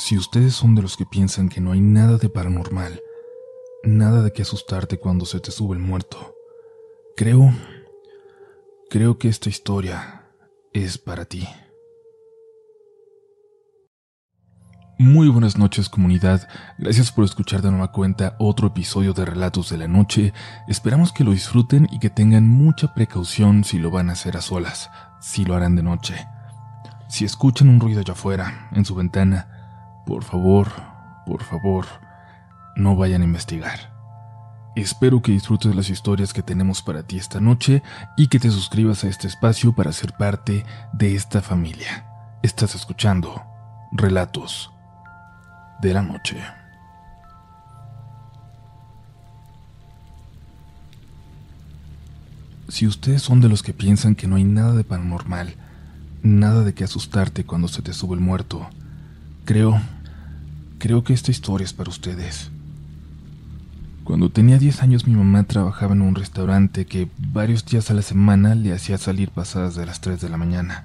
Si ustedes son de los que piensan que no hay nada de paranormal, nada de que asustarte cuando se te sube el muerto, creo, creo que esta historia es para ti. Muy buenas noches comunidad, gracias por escuchar de nueva cuenta otro episodio de Relatos de la Noche, esperamos que lo disfruten y que tengan mucha precaución si lo van a hacer a solas, si lo harán de noche. Si escuchan un ruido allá afuera, en su ventana, por favor, por favor, no vayan a investigar. Espero que disfrutes las historias que tenemos para ti esta noche y que te suscribas a este espacio para ser parte de esta familia. Estás escuchando Relatos de la Noche. Si ustedes son de los que piensan que no hay nada de paranormal, nada de que asustarte cuando se te sube el muerto, creo, creo que esta historia es para ustedes. Cuando tenía 10 años mi mamá trabajaba en un restaurante que varios días a la semana le hacía salir pasadas de las 3 de la mañana.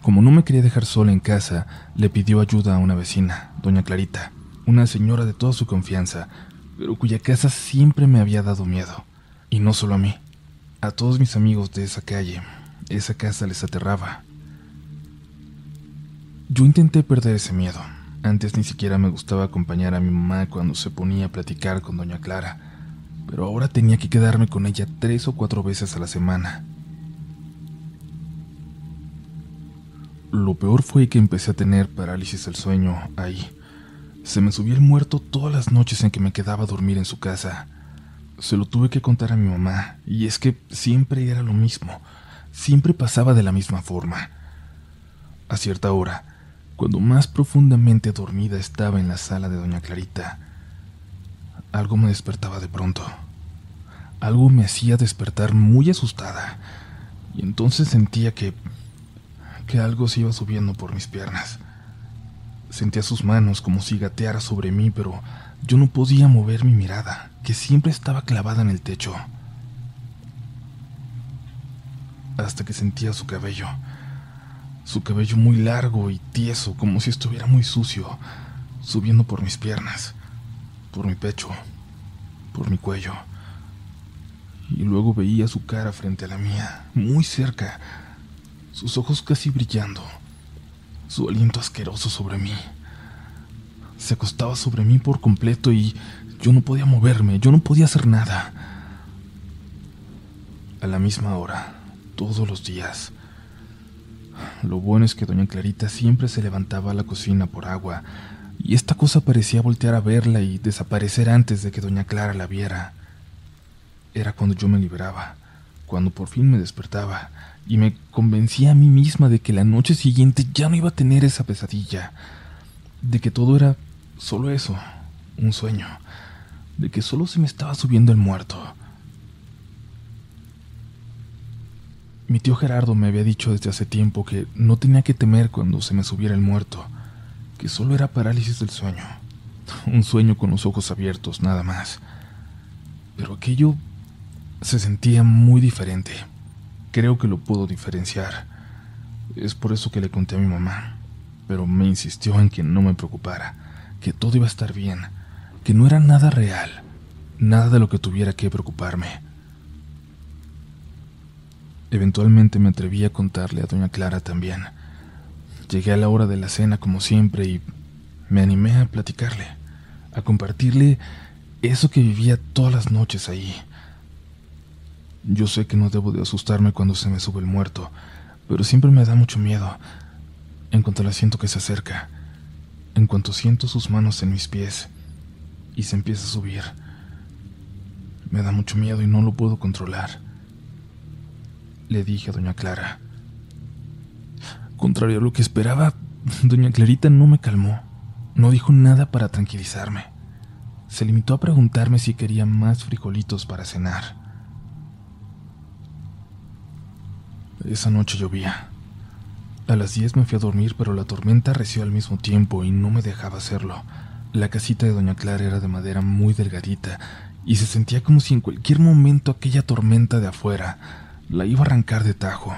Como no me quería dejar sola en casa, le pidió ayuda a una vecina, doña Clarita, una señora de toda su confianza, pero cuya casa siempre me había dado miedo. Y no solo a mí, a todos mis amigos de esa calle, esa casa les aterraba. Yo intenté perder ese miedo, antes ni siquiera me gustaba acompañar a mi mamá cuando se ponía a platicar con doña Clara, pero ahora tenía que quedarme con ella tres o cuatro veces a la semana. Lo peor fue que empecé a tener parálisis del sueño ahí. Se me subía el muerto todas las noches en que me quedaba a dormir en su casa. Se lo tuve que contar a mi mamá, y es que siempre era lo mismo, siempre pasaba de la misma forma. A cierta hora, cuando más profundamente dormida estaba en la sala de doña Clarita, algo me despertaba de pronto. Algo me hacía despertar muy asustada, y entonces sentía que que algo se iba subiendo por mis piernas. Sentía sus manos como si gateara sobre mí, pero yo no podía mover mi mirada, que siempre estaba clavada en el techo. Hasta que sentía su cabello, su cabello muy largo y tieso, como si estuviera muy sucio, subiendo por mis piernas, por mi pecho, por mi cuello. Y luego veía su cara frente a la mía, muy cerca, sus ojos casi brillando, su aliento asqueroso sobre mí. Se acostaba sobre mí por completo y yo no podía moverme, yo no podía hacer nada. A la misma hora, todos los días. Lo bueno es que doña Clarita siempre se levantaba a la cocina por agua, y esta cosa parecía voltear a verla y desaparecer antes de que doña Clara la viera. Era cuando yo me liberaba, cuando por fin me despertaba, y me convencía a mí misma de que la noche siguiente ya no iba a tener esa pesadilla, de que todo era solo eso, un sueño, de que solo se me estaba subiendo el muerto. Mi tío Gerardo me había dicho desde hace tiempo que no tenía que temer cuando se me subiera el muerto, que solo era parálisis del sueño, un sueño con los ojos abiertos, nada más. Pero aquello se sentía muy diferente. Creo que lo puedo diferenciar. Es por eso que le conté a mi mamá, pero me insistió en que no me preocupara, que todo iba a estar bien, que no era nada real, nada de lo que tuviera que preocuparme. Eventualmente me atreví a contarle a doña Clara también. Llegué a la hora de la cena como siempre y me animé a platicarle, a compartirle eso que vivía todas las noches ahí, yo sé que no debo de asustarme cuando se me sube el muerto, pero siempre me da mucho miedo. En cuanto la siento que se acerca, en cuanto siento sus manos en mis pies y se empieza a subir, me da mucho miedo y no lo puedo controlar. Le dije a doña Clara. Contrario a lo que esperaba, doña Clarita no me calmó. No dijo nada para tranquilizarme. Se limitó a preguntarme si quería más frijolitos para cenar. Esa noche llovía. A las 10 me fui a dormir, pero la tormenta arreció al mismo tiempo y no me dejaba hacerlo. La casita de Doña Clara era de madera muy delgadita y se sentía como si en cualquier momento aquella tormenta de afuera la iba a arrancar de tajo.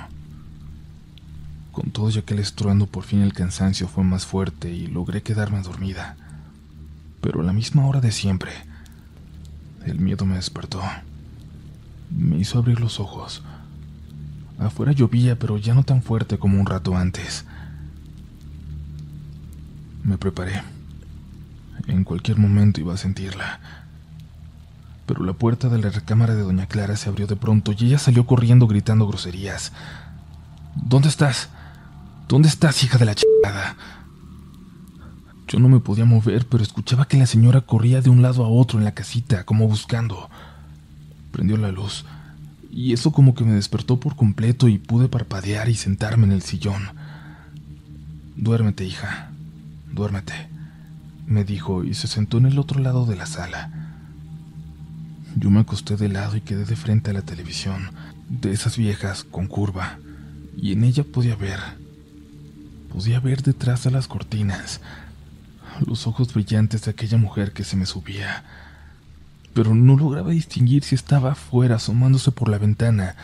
Con todo y aquel estruendo, por fin el cansancio fue más fuerte y logré quedarme dormida. Pero a la misma hora de siempre, el miedo me despertó. Me hizo abrir los ojos. Afuera llovía, pero ya no tan fuerte como un rato antes. Me preparé. En cualquier momento iba a sentirla. Pero la puerta de la recámara de Doña Clara se abrió de pronto y ella salió corriendo gritando groserías. ¿Dónde estás? ¿Dónde estás, hija de la chingada? Yo no me podía mover, pero escuchaba que la señora corría de un lado a otro en la casita, como buscando. Prendió la luz, y eso como que me despertó por completo y pude parpadear y sentarme en el sillón. Duérmete, hija, duérmete, me dijo y se sentó en el otro lado de la sala. Yo me acosté de lado y quedé de frente a la televisión, de esas viejas con curva, y en ella podía ver, podía ver detrás de las cortinas los ojos brillantes de aquella mujer que se me subía, pero no lograba distinguir si estaba afuera asomándose por la ventana,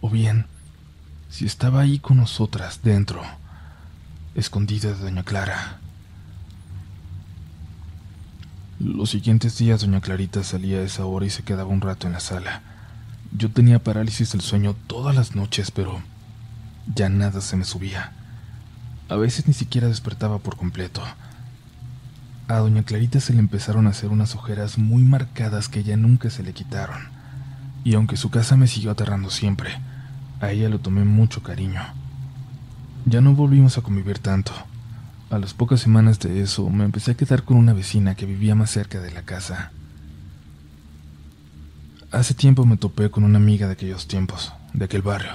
o bien si estaba ahí con nosotras dentro, escondida de doña Clara. Los siguientes días doña Clarita salía a esa hora y se quedaba un rato en la sala. Yo tenía parálisis del sueño todas las noches, pero ya nada se me subía. A veces ni siquiera despertaba por completo. A doña Clarita se le empezaron a hacer unas ojeras muy marcadas que ya nunca se le quitaron. Y aunque su casa me siguió aterrando siempre, a ella lo tomé mucho cariño. Ya no volvimos a convivir tanto. A las pocas semanas de eso me empecé a quedar con una vecina que vivía más cerca de la casa. Hace tiempo me topé con una amiga de aquellos tiempos, de aquel barrio.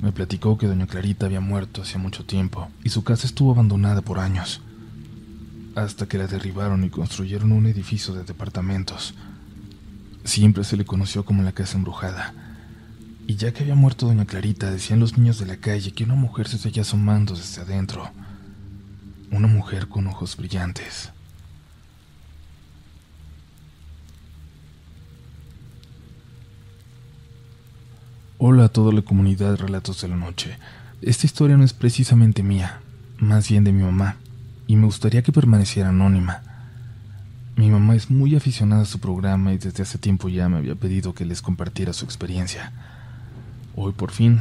Me platicó que doña Clarita había muerto hacía mucho tiempo y su casa estuvo abandonada por años, hasta que la derribaron y construyeron un edificio de departamentos. Siempre se le conoció como la casa embrujada. Y ya que había muerto doña Clarita, decían los niños de la calle que una mujer se seguía asomando desde adentro una mujer con ojos brillantes. Hola a toda la comunidad de Relatos de la Noche. Esta historia no es precisamente mía, más bien de mi mamá, y me gustaría que permaneciera anónima. Mi mamá es muy aficionada a su programa y desde hace tiempo ya me había pedido que les compartiera su experiencia. Hoy por fin,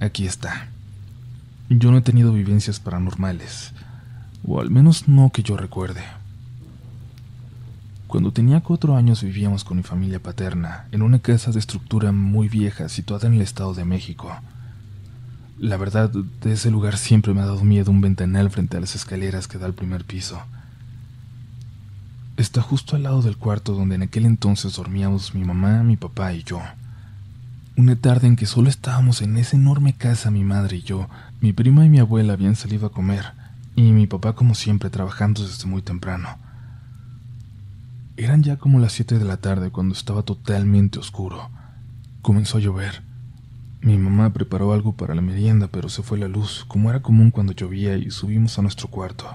aquí está. Yo no he tenido vivencias paranormales, o al menos no que yo recuerde. Cuando tenía cuatro años vivíamos con mi familia paterna en una casa de estructura muy vieja situada en el Estado de México. La verdad, de ese lugar siempre me ha dado miedo un ventanal frente a las escaleras que da al primer piso. Está justo al lado del cuarto donde en aquel entonces dormíamos mi mamá, mi papá y yo. Una tarde en que solo estábamos en esa enorme casa mi madre y yo, mi prima y mi abuela habían salido a comer y mi papá como siempre trabajando desde muy temprano. Eran ya como las siete de la tarde cuando estaba totalmente oscuro. Comenzó a llover. Mi mamá preparó algo para la merienda, pero se fue la luz, como era común cuando llovía, y subimos a nuestro cuarto.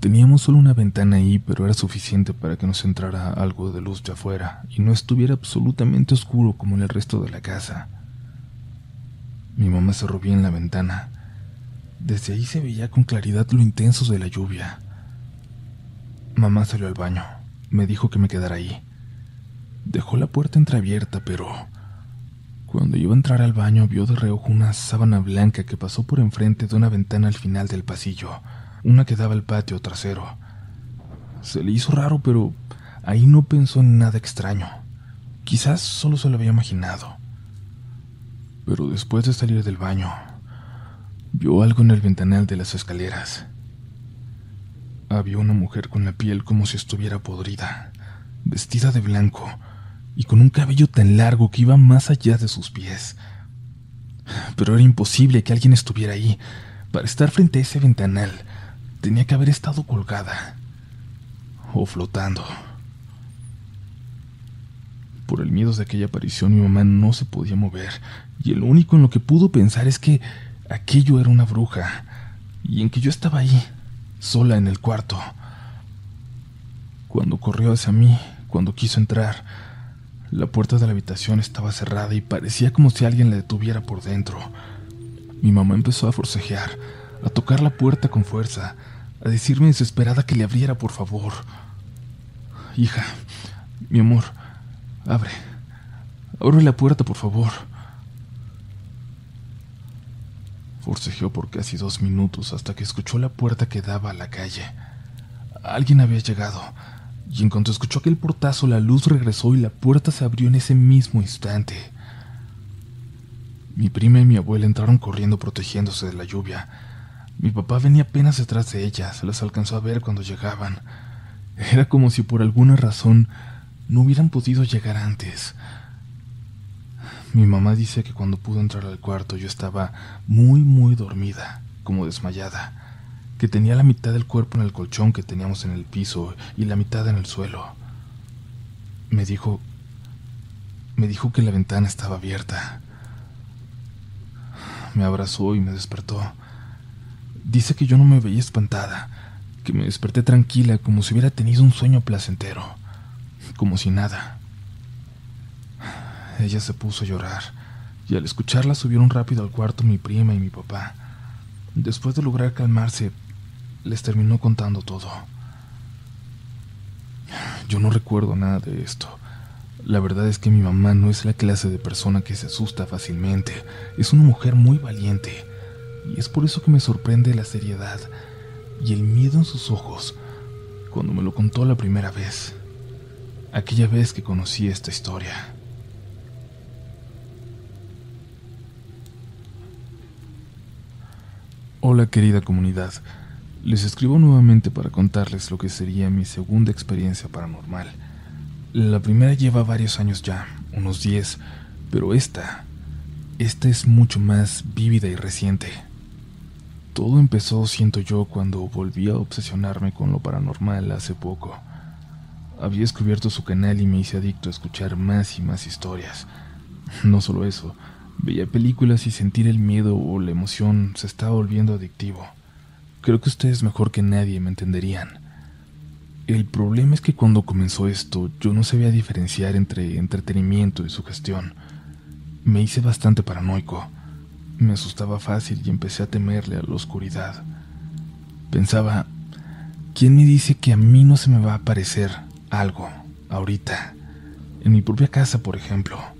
Teníamos solo una ventana ahí, pero era suficiente para que nos entrara algo de luz de afuera y no estuviera absolutamente oscuro como en el resto de la casa. Mi mamá cerró bien la ventana desde ahí se veía con claridad lo intenso de la lluvia. Mamá salió al baño. Me dijo que me quedara ahí. Dejó la puerta entreabierta, pero cuando iba a entrar al baño vio de reojo una sábana blanca que pasó por enfrente de una ventana al final del pasillo, una que daba al patio trasero. Se le hizo raro, pero ahí no pensó en nada extraño. Quizás solo se lo había imaginado. Pero después de salir del baño, vio algo en el ventanal de las escaleras. Había una mujer con la piel como si estuviera podrida, vestida de blanco y con un cabello tan largo que iba más allá de sus pies. Pero era imposible que alguien estuviera ahí. Para estar frente a ese ventanal, tenía que haber estado colgada o flotando. Por el miedo de aquella aparición, mi mamá no se podía mover, y lo único en lo que pudo pensar es que aquello era una bruja y en que yo estaba ahí, sola en el cuarto. Cuando corrió hacia mí, cuando quiso entrar, la puerta de la habitación estaba cerrada y parecía como si alguien la detuviera por dentro. Mi mamá empezó a forcejear, a tocar la puerta con fuerza, a decirme desesperada que le abriera, por favor. Hija, mi amor, abre. Abre la puerta, por favor. Forcejeó por casi dos minutos hasta que escuchó la puerta que daba a la calle. Alguien había llegado, y en cuanto escuchó aquel portazo, la luz regresó y la puerta se abrió en ese mismo instante. Mi prima y mi abuela entraron corriendo protegiéndose de la lluvia. Mi papá venía apenas detrás de ella, se las alcanzó a ver cuando llegaban. Era como si por alguna razón no hubieran podido llegar antes. Mi mamá dice que cuando pudo entrar al cuarto yo estaba muy, muy dormida, como desmayada, que tenía la mitad del cuerpo en el colchón que teníamos en el piso y la mitad en el suelo. Me dijo... me dijo que la ventana estaba abierta. Me abrazó y me despertó. Dice que yo no me veía espantada, que me desperté tranquila como si hubiera tenido un sueño placentero, como si nada. Ella se puso a llorar, y al escucharla subieron rápido al cuarto mi prima y mi papá. Después de lograr calmarse, les terminó contando todo. Yo no recuerdo nada de esto. La verdad es que mi mamá no es la clase de persona que se asusta fácilmente. Es una mujer muy valiente. Y es por eso que me sorprende la seriedad y el miedo en sus ojos cuando me lo contó la primera vez. Aquella vez que conocí esta historia. Hola querida comunidad, les escribo nuevamente para contarles lo que sería mi segunda experiencia paranormal. La primera lleva varios años ya, unos 10, pero esta, esta es mucho más vívida y reciente. Todo empezó, siento yo, cuando volví a obsesionarme con lo paranormal hace poco. Había descubierto su canal y me hice adicto a escuchar más y más historias. No solo eso, Veía películas y sentir el miedo o la emoción se estaba volviendo adictivo. Creo que ustedes mejor que nadie me entenderían. El problema es que cuando comenzó esto yo no sabía diferenciar entre entretenimiento y sugestión. Me hice bastante paranoico. Me asustaba fácil y empecé a temerle a la oscuridad. Pensaba, ¿quién me dice que a mí no se me va a aparecer algo ahorita? En mi propia casa, por ejemplo.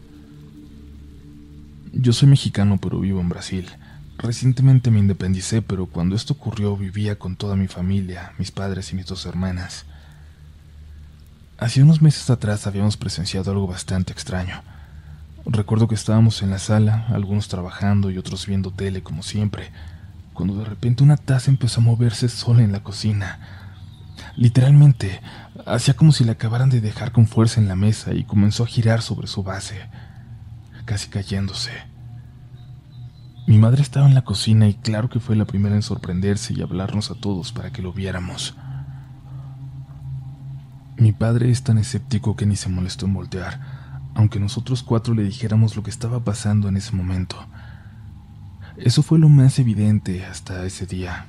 Yo soy mexicano pero vivo en Brasil. Recientemente me independicé, pero cuando esto ocurrió vivía con toda mi familia, mis padres y mis dos hermanas. Hace unos meses atrás habíamos presenciado algo bastante extraño. Recuerdo que estábamos en la sala, algunos trabajando y otros viendo tele como siempre, cuando de repente una taza empezó a moverse sola en la cocina. Literalmente, hacía como si la acabaran de dejar con fuerza en la mesa y comenzó a girar sobre su base casi cayéndose. Mi madre estaba en la cocina y claro que fue la primera en sorprenderse y hablarnos a todos para que lo viéramos. Mi padre es tan escéptico que ni se molestó en voltear, aunque nosotros cuatro le dijéramos lo que estaba pasando en ese momento. Eso fue lo más evidente hasta ese día.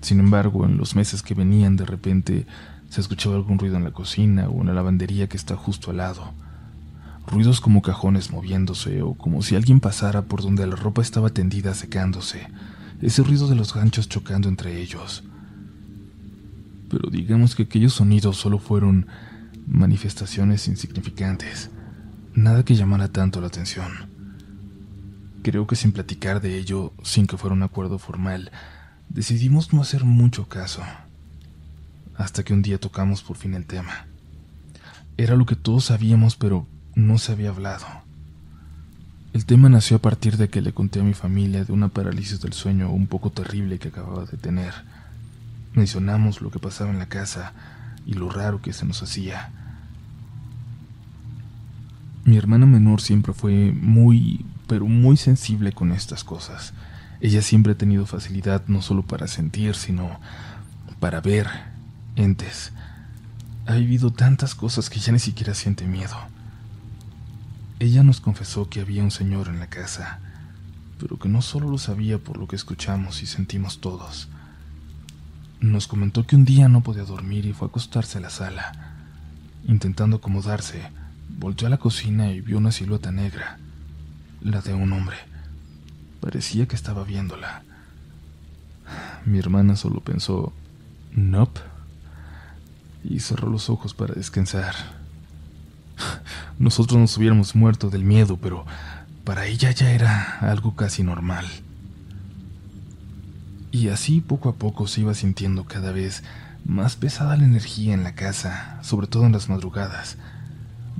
Sin embargo, en los meses que venían de repente se escuchaba algún ruido en la cocina o en la lavandería que está justo al lado ruidos como cajones moviéndose o como si alguien pasara por donde la ropa estaba tendida secándose, ese ruido de los ganchos chocando entre ellos. Pero digamos que aquellos sonidos solo fueron manifestaciones insignificantes, nada que llamara tanto la atención. Creo que sin platicar de ello, sin que fuera un acuerdo formal, decidimos no hacer mucho caso, hasta que un día tocamos por fin el tema. Era lo que todos sabíamos, pero no se había hablado. El tema nació a partir de que le conté a mi familia de una parálisis del sueño un poco terrible que acababa de tener. Mencionamos lo que pasaba en la casa y lo raro que se nos hacía. Mi hermana menor siempre fue muy, pero muy sensible con estas cosas. Ella siempre ha tenido facilidad no solo para sentir, sino para ver entes. Ha vivido tantas cosas que ya ni siquiera siente miedo. Ella nos confesó que había un señor en la casa, pero que no solo lo sabía por lo que escuchamos y sentimos todos. Nos comentó que un día no podía dormir y fue a acostarse a la sala. Intentando acomodarse, volteó a la cocina y vio una silueta negra, la de un hombre. Parecía que estaba viéndola. Mi hermana solo pensó, Nope, y cerró los ojos para descansar. Nosotros nos hubiéramos muerto del miedo, pero para ella ya era algo casi normal. Y así poco a poco se iba sintiendo cada vez más pesada la energía en la casa, sobre todo en las madrugadas.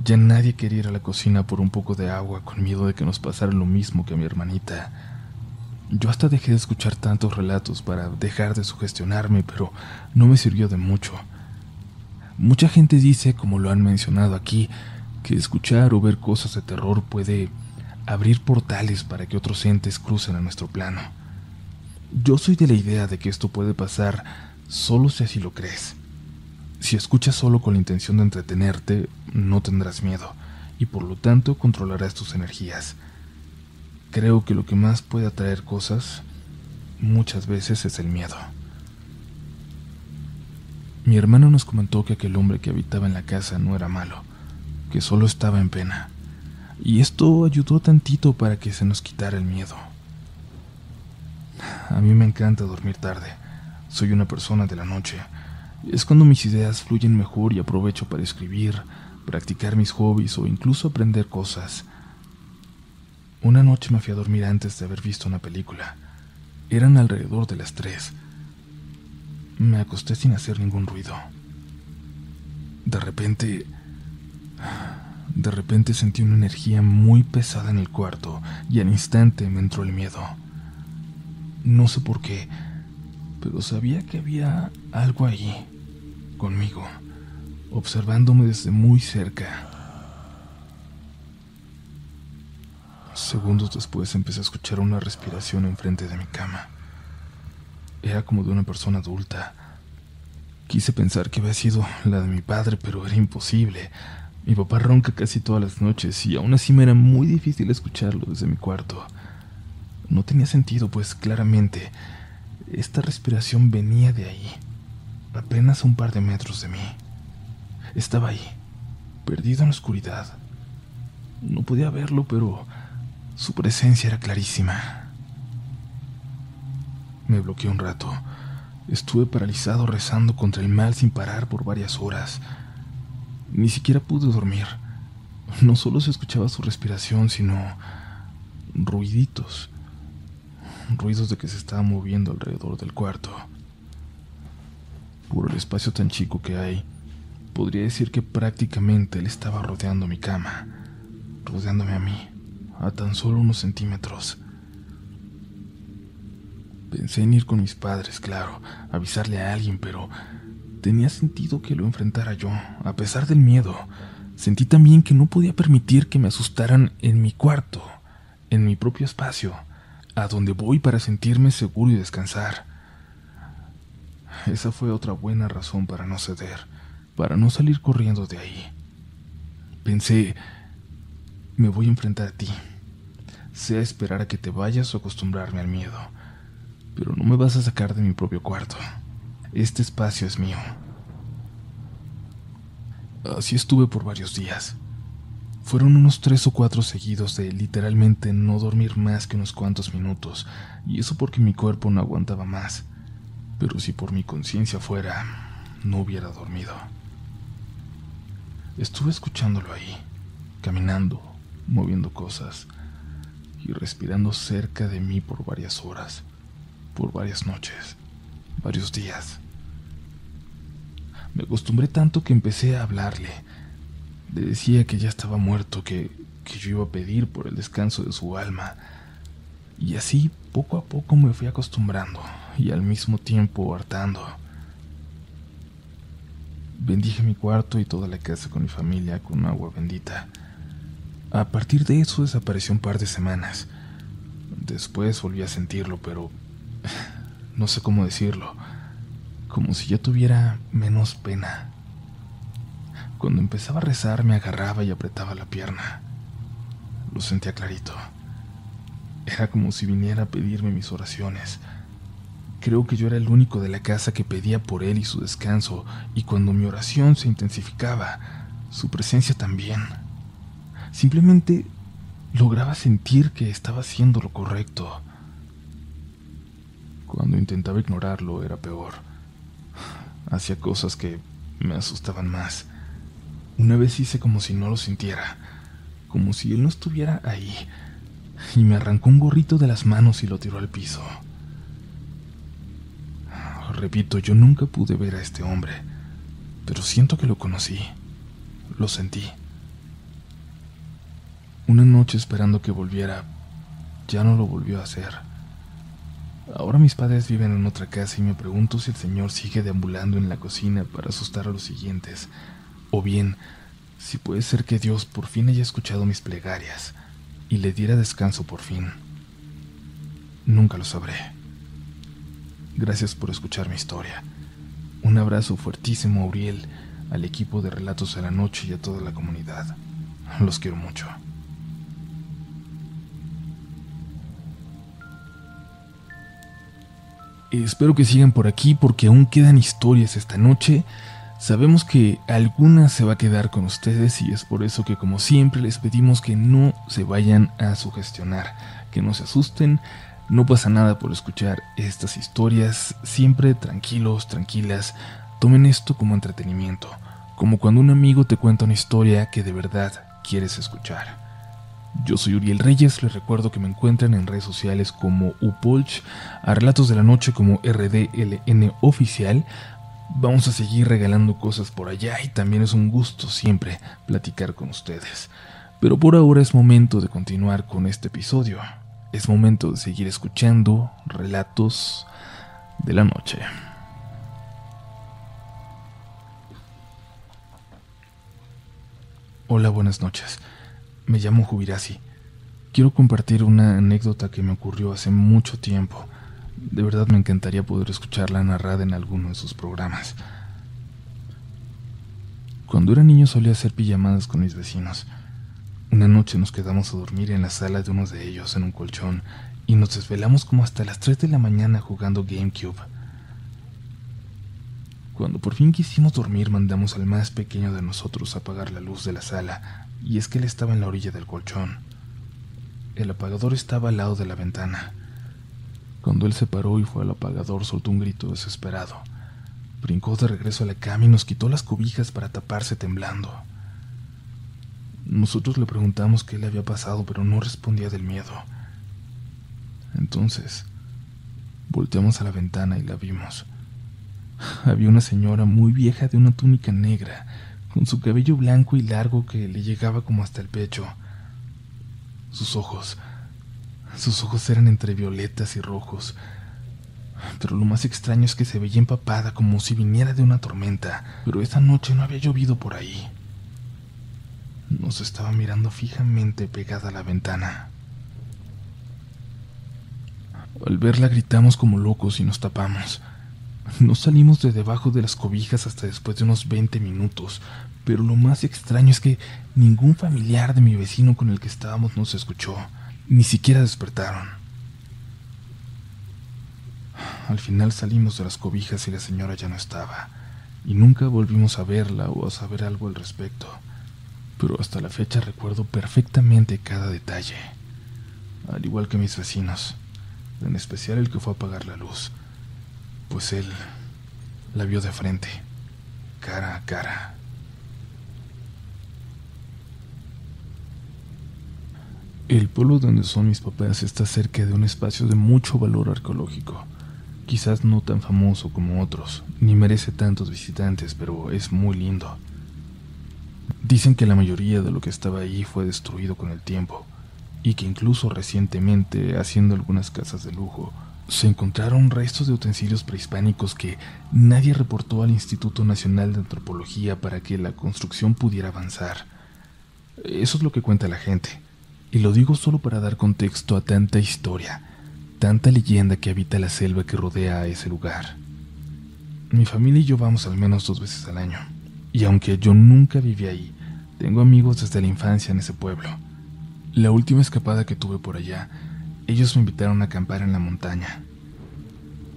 Ya nadie quería ir a la cocina por un poco de agua con miedo de que nos pasara lo mismo que a mi hermanita. Yo hasta dejé de escuchar tantos relatos para dejar de sugestionarme, pero no me sirvió de mucho. Mucha gente dice, como lo han mencionado aquí, que escuchar o ver cosas de terror puede abrir portales para que otros entes crucen a nuestro plano. Yo soy de la idea de que esto puede pasar solo si así lo crees. Si escuchas solo con la intención de entretenerte, no tendrás miedo y por lo tanto controlarás tus energías. Creo que lo que más puede atraer cosas muchas veces es el miedo. Mi hermano nos comentó que aquel hombre que habitaba en la casa no era malo, que solo estaba en pena, y esto ayudó tantito para que se nos quitara el miedo. A mí me encanta dormir tarde, soy una persona de la noche, es cuando mis ideas fluyen mejor y aprovecho para escribir, practicar mis hobbies o incluso aprender cosas. Una noche me fui a dormir antes de haber visto una película. Eran alrededor de las tres. Me acosté sin hacer ningún ruido. De repente... De repente sentí una energía muy pesada en el cuarto y al instante me entró el miedo. No sé por qué, pero sabía que había algo ahí, conmigo, observándome desde muy cerca. Segundos después empecé a escuchar una respiración enfrente de mi cama. Era como de una persona adulta. Quise pensar que había sido la de mi padre, pero era imposible. Mi papá ronca casi todas las noches y aún así me era muy difícil escucharlo desde mi cuarto. No tenía sentido, pues claramente esta respiración venía de ahí, apenas a un par de metros de mí. Estaba ahí, perdido en la oscuridad. No podía verlo, pero su presencia era clarísima. Me bloqueé un rato. Estuve paralizado rezando contra el mal sin parar por varias horas. Ni siquiera pude dormir. No solo se escuchaba su respiración, sino ruiditos. Ruidos de que se estaba moviendo alrededor del cuarto. Por el espacio tan chico que hay, podría decir que prácticamente él estaba rodeando mi cama, rodeándome a mí a tan solo unos centímetros. Pensé en ir con mis padres, claro, avisarle a alguien, pero tenía sentido que lo enfrentara yo, a pesar del miedo. Sentí también que no podía permitir que me asustaran en mi cuarto, en mi propio espacio, a donde voy para sentirme seguro y descansar. Esa fue otra buena razón para no ceder, para no salir corriendo de ahí. Pensé, me voy a enfrentar a ti, sea esperar a que te vayas o acostumbrarme al miedo. Pero no me vas a sacar de mi propio cuarto. Este espacio es mío. Así estuve por varios días. Fueron unos tres o cuatro seguidos de literalmente no dormir más que unos cuantos minutos, y eso porque mi cuerpo no aguantaba más. Pero si por mi conciencia fuera, no hubiera dormido. Estuve escuchándolo ahí, caminando, moviendo cosas, y respirando cerca de mí por varias horas, por varias noches, varios días. Me acostumbré tanto que empecé a hablarle. Le decía que ya estaba muerto, que, que yo iba a pedir por el descanso de su alma. Y así poco a poco me fui acostumbrando y al mismo tiempo hartando. Bendije mi cuarto y toda la casa con mi familia con agua bendita. A partir de eso desapareció un par de semanas. Después volví a sentirlo, pero no sé cómo decirlo. Como si yo tuviera menos pena. Cuando empezaba a rezar me agarraba y apretaba la pierna. Lo sentía clarito. Era como si viniera a pedirme mis oraciones. Creo que yo era el único de la casa que pedía por él y su descanso, y cuando mi oración se intensificaba, su presencia también. Simplemente lograba sentir que estaba haciendo lo correcto. Cuando intentaba ignorarlo era peor. Hacía cosas que me asustaban más. Una vez hice como si no lo sintiera, como si él no estuviera ahí, y me arrancó un gorrito de las manos y lo tiró al piso. Repito, yo nunca pude ver a este hombre, pero siento que lo conocí, lo sentí. Una noche esperando que volviera, ya no lo volvió a hacer. Ahora mis padres viven en otra casa y me pregunto si el señor sigue deambulando en la cocina para asustar a los siguientes, o bien si puede ser que Dios por fin haya escuchado mis plegarias y le diera descanso por fin. Nunca lo sabré. Gracias por escuchar mi historia. Un abrazo fuertísimo a Uriel, al equipo de Relatos de la Noche y a toda la comunidad. Los quiero mucho. Espero que sigan por aquí porque aún quedan historias esta noche. Sabemos que alguna se va a quedar con ustedes y es por eso que como siempre les pedimos que no se vayan a sugestionar, que no se asusten, no pasa nada por escuchar estas historias, siempre tranquilos, tranquilas, tomen esto como entretenimiento, como cuando un amigo te cuenta una historia que de verdad quieres escuchar. Yo soy Uriel Reyes, les recuerdo que me encuentran en redes sociales como Upolch, a Relatos de la Noche como RDLN Oficial. Vamos a seguir regalando cosas por allá y también es un gusto siempre platicar con ustedes. Pero por ahora es momento de continuar con este episodio. Es momento de seguir escuchando relatos de la noche. Hola, buenas noches. Me llamo Jubirasi. Quiero compartir una anécdota que me ocurrió hace mucho tiempo. De verdad me encantaría poder escucharla narrada en alguno de sus programas. Cuando era niño solía hacer pijamadas con mis vecinos. Una noche nos quedamos a dormir en la sala de uno de ellos en un colchón y nos desvelamos como hasta las 3 de la mañana jugando GameCube. Cuando por fin quisimos dormir mandamos al más pequeño de nosotros a apagar la luz de la sala y es que él estaba en la orilla del colchón. El apagador estaba al lado de la ventana. Cuando él se paró y fue al apagador, soltó un grito desesperado. Brincó de regreso a la cama y nos quitó las cobijas para taparse temblando. Nosotros le preguntamos qué le había pasado, pero no respondía del miedo. Entonces, volteamos a la ventana y la vimos. Había una señora muy vieja de una túnica negra, con su cabello blanco y largo que le llegaba como hasta el pecho. Sus ojos, sus ojos eran entre violetas y rojos, pero lo más extraño es que se veía empapada como si viniera de una tormenta, pero esa noche no había llovido por ahí. Nos estaba mirando fijamente pegada a la ventana. Al verla gritamos como locos y nos tapamos. No salimos de debajo de las cobijas hasta después de unos 20 minutos, pero lo más extraño es que ningún familiar de mi vecino con el que estábamos nos escuchó, ni siquiera despertaron. Al final salimos de las cobijas y la señora ya no estaba, y nunca volvimos a verla o a saber algo al respecto, pero hasta la fecha recuerdo perfectamente cada detalle, al igual que mis vecinos, en especial el que fue a apagar la luz pues él la vio de frente, cara a cara. El pueblo donde son mis papás está cerca de un espacio de mucho valor arqueológico. Quizás no tan famoso como otros, ni merece tantos visitantes, pero es muy lindo. Dicen que la mayoría de lo que estaba ahí fue destruido con el tiempo, y que incluso recientemente, haciendo algunas casas de lujo, se encontraron restos de utensilios prehispánicos que nadie reportó al Instituto Nacional de Antropología para que la construcción pudiera avanzar. Eso es lo que cuenta la gente, y lo digo solo para dar contexto a tanta historia, tanta leyenda que habita la selva que rodea a ese lugar. Mi familia y yo vamos al menos dos veces al año, y aunque yo nunca viví ahí, tengo amigos desde la infancia en ese pueblo. La última escapada que tuve por allá ellos me invitaron a acampar en la montaña.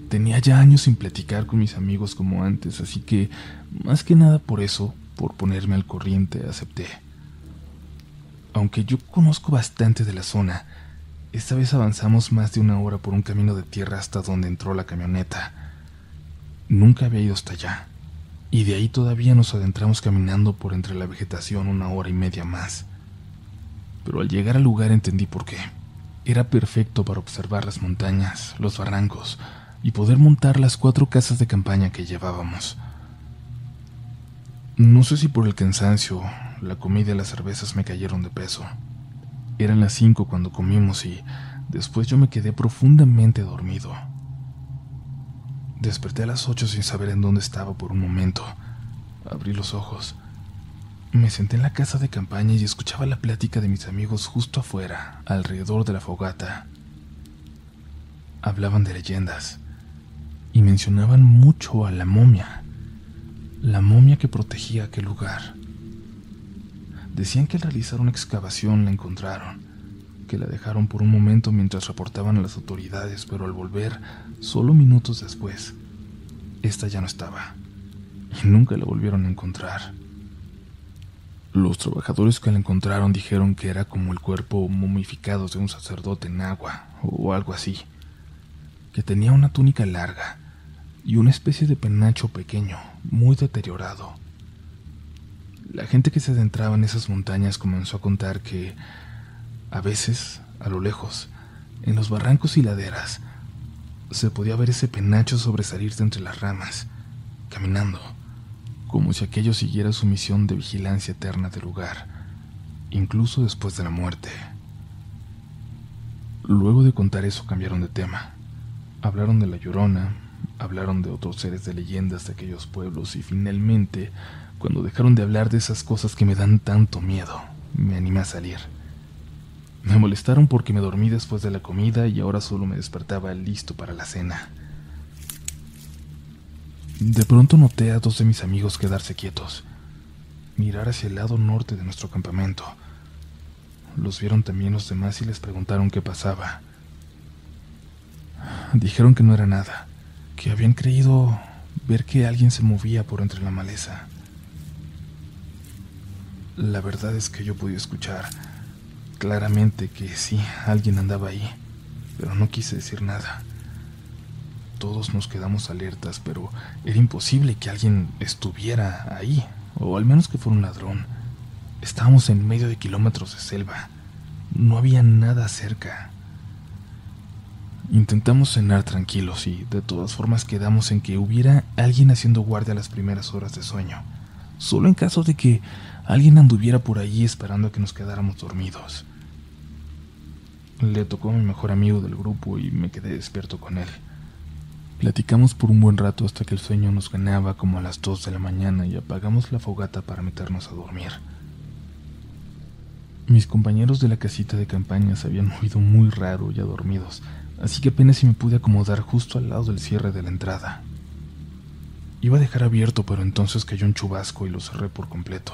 Tenía ya años sin platicar con mis amigos como antes, así que, más que nada por eso, por ponerme al corriente, acepté. Aunque yo conozco bastante de la zona, Esta vez avanzamos más de una hora por un camino de tierra hasta donde entró la camioneta. Nunca había ido hasta allá, y de ahí todavía nos adentramos caminando por entre la vegetación una hora y media más. Pero al llegar al lugar entendí por qué. Era perfecto para observar las montañas, los barrancos y poder montar las cuatro casas de campaña que llevábamos. No sé si por el cansancio, la comida y las cervezas me cayeron de peso. Eran las cinco cuando comimos y después yo me quedé profundamente dormido. Desperté a las ocho sin saber en dónde estaba por un momento. Abrí los ojos. Me senté en la casa de campaña y escuchaba la plática de mis amigos justo afuera, alrededor de la fogata. Hablaban de leyendas y mencionaban mucho a la momia, la momia que protegía aquel lugar. Decían que al realizar una excavación la encontraron, que la dejaron por un momento mientras reportaban a las autoridades, pero al volver, solo minutos después, esta ya no estaba y nunca la volvieron a encontrar. Los trabajadores que la encontraron dijeron que era como el cuerpo momificado de un sacerdote en agua o algo así, que tenía una túnica larga y una especie de penacho pequeño, muy deteriorado. La gente que se adentraba en esas montañas comenzó a contar que, a veces, a lo lejos, en los barrancos y laderas, se podía ver ese penacho sobresalir de entre las ramas, caminando, como si aquello siguiera su misión de vigilancia eterna del lugar, incluso después de la muerte. Luego de contar eso cambiaron de tema. Hablaron de la llorona, hablaron de otros seres de leyendas de aquellos pueblos y finalmente cuando dejaron de hablar de esas cosas que me dan tanto miedo, me animé a salir. Me molestaron porque me dormí después de la comida y ahora solo me despertaba listo para la cena. De pronto noté a dos de mis amigos quedarse quietos, mirar hacia el lado norte de nuestro campamento. Los vieron también los demás y les preguntaron qué pasaba. Dijeron que no era nada, que habían creído ver que alguien se movía por entre la maleza. La verdad es que yo podía escuchar claramente que sí, alguien andaba ahí, pero no quise decir nada. Todos nos quedamos alertas, pero era imposible que alguien estuviera ahí, o al menos que fuera un ladrón. Estábamos en medio de kilómetros de selva. No había nada cerca. Intentamos cenar tranquilos y de todas formas quedamos en que hubiera alguien haciendo guardia a las primeras horas de sueño, solo en caso de que alguien anduviera por allí esperando a que nos quedáramos dormidos. Le tocó a mi mejor amigo del grupo y me quedé despierto con él. Platicamos por un buen rato hasta que el sueño nos ganaba como a las dos de la mañana y apagamos la fogata para meternos a dormir. Mis compañeros de la casita de campaña se habían movido muy raro ya dormidos, así que apenas si me pude acomodar justo al lado del cierre de la entrada. Iba a dejar abierto, pero entonces cayó un chubasco y lo cerré por completo.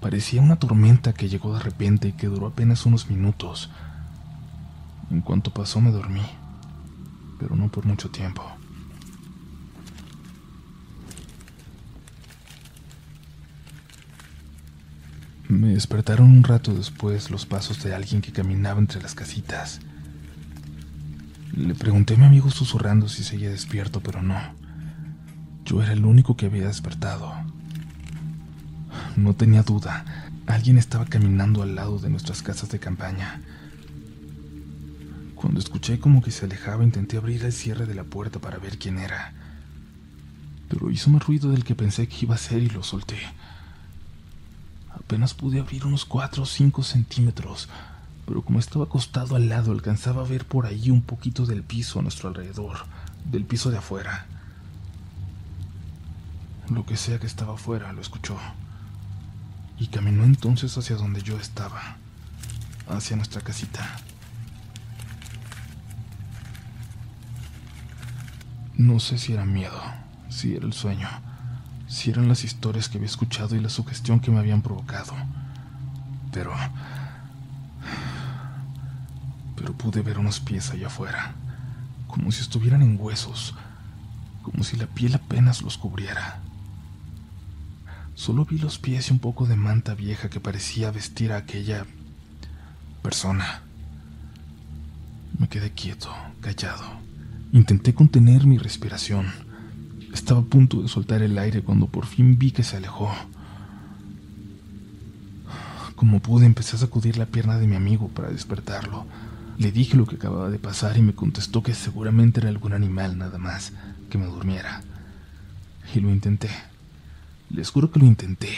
Parecía una tormenta que llegó de repente y que duró apenas unos minutos. En cuanto pasó me dormí, pero no por mucho tiempo. Me despertaron un rato después los pasos de alguien que caminaba entre las casitas. Le pregunté a mi amigo susurrando si seguía despierto, pero no. Yo era el único que había despertado. No tenía duda, alguien estaba caminando al lado de nuestras casas de campaña. Cuando escuché como que se alejaba, intenté abrir el cierre de la puerta para ver quién era. Pero hizo más ruido del que pensé que iba a ser y lo solté. Apenas pude abrir unos 4 o 5 centímetros, pero como estaba acostado al lado, alcanzaba a ver por ahí un poquito del piso a nuestro alrededor, del piso de afuera. Lo que sea que estaba afuera lo escuchó y caminó entonces hacia donde yo estaba, hacia nuestra casita. No sé si era miedo, si era el sueño, si eran las historias que había escuchado y la sugestión que me habían provocado, pero... Pero pude ver unos pies allá afuera, como si estuvieran en huesos, como si la piel apenas los cubriera. Solo vi los pies y un poco de manta vieja que parecía vestir a aquella persona. Me quedé quieto, callado. Intenté contener mi respiración. Estaba a punto de soltar el aire cuando por fin vi que se alejó. Como pude, empecé a sacudir la pierna de mi amigo para despertarlo. Le dije lo que acababa de pasar y me contestó que seguramente era algún animal nada más, que me durmiera. Y lo intenté. Les juro que lo intenté.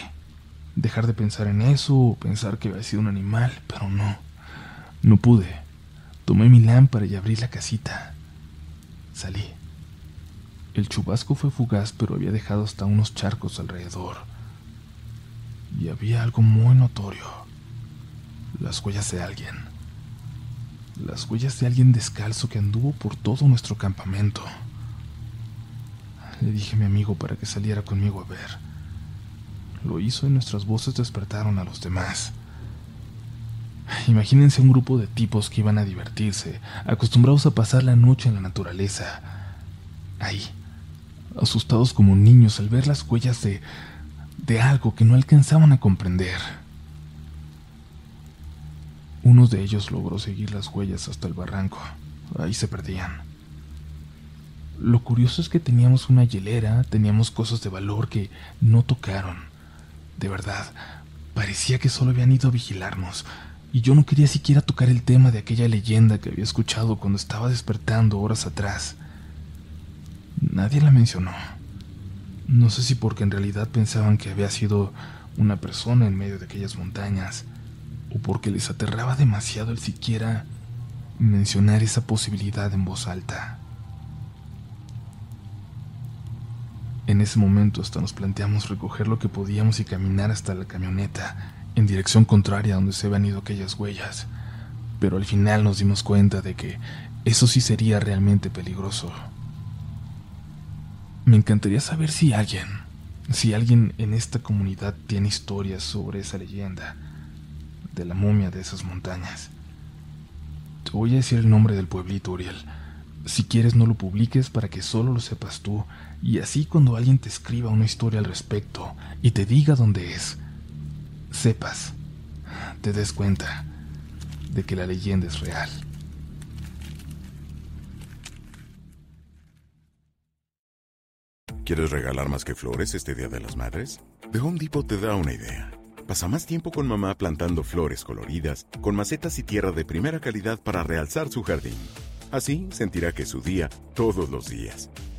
Dejar de pensar en eso o pensar que había sido un animal, pero no. No pude. Tomé mi lámpara y abrí la casita. Salí. El chubasco fue fugaz, pero había dejado hasta unos charcos alrededor. Y había algo muy notorio. Las huellas de alguien. Las huellas de alguien descalzo que anduvo por todo nuestro campamento. Le dije a mi amigo para que saliera conmigo a ver. Lo hizo y nuestras voces despertaron a los demás. Imagínense un grupo de tipos que iban a divertirse, acostumbrados a pasar la noche en la naturaleza. Ahí, asustados como niños al ver las huellas de, de algo que no alcanzaban a comprender. Uno de ellos logró seguir las huellas hasta el barranco. Ahí se perdían. Lo curioso es que teníamos una hielera, teníamos cosas de valor que no tocaron. De verdad, parecía que solo habían ido a vigilarnos, y yo no quería siquiera tocar el tema de aquella leyenda que había escuchado cuando estaba despertando horas atrás. Nadie la mencionó. No sé si porque en realidad pensaban que había sido una persona en medio de aquellas montañas, o porque les aterraba demasiado el siquiera mencionar esa posibilidad en voz alta. En ese momento hasta nos planteamos recoger lo que podíamos y caminar hasta la camioneta, en dirección contraria a donde se habían ido aquellas huellas, pero al final nos dimos cuenta de que eso sí sería realmente peligroso. Me encantaría saber si alguien, si alguien en esta comunidad tiene historias sobre esa leyenda, de la momia de esas montañas. Te voy a decir el nombre del pueblito, Uriel. Si quieres no lo publiques para que solo lo sepas tú, y así cuando alguien te escriba una historia al respecto y te diga dónde es, sepas, te des cuenta de que la leyenda es real. ¿Quieres regalar más que flores este Día de las Madres? The Home Depot te da una idea. Pasa más tiempo con mamá plantando flores coloridas, con macetas y tierra de primera calidad para realzar su jardín. Así sentirá que es su día todos los días.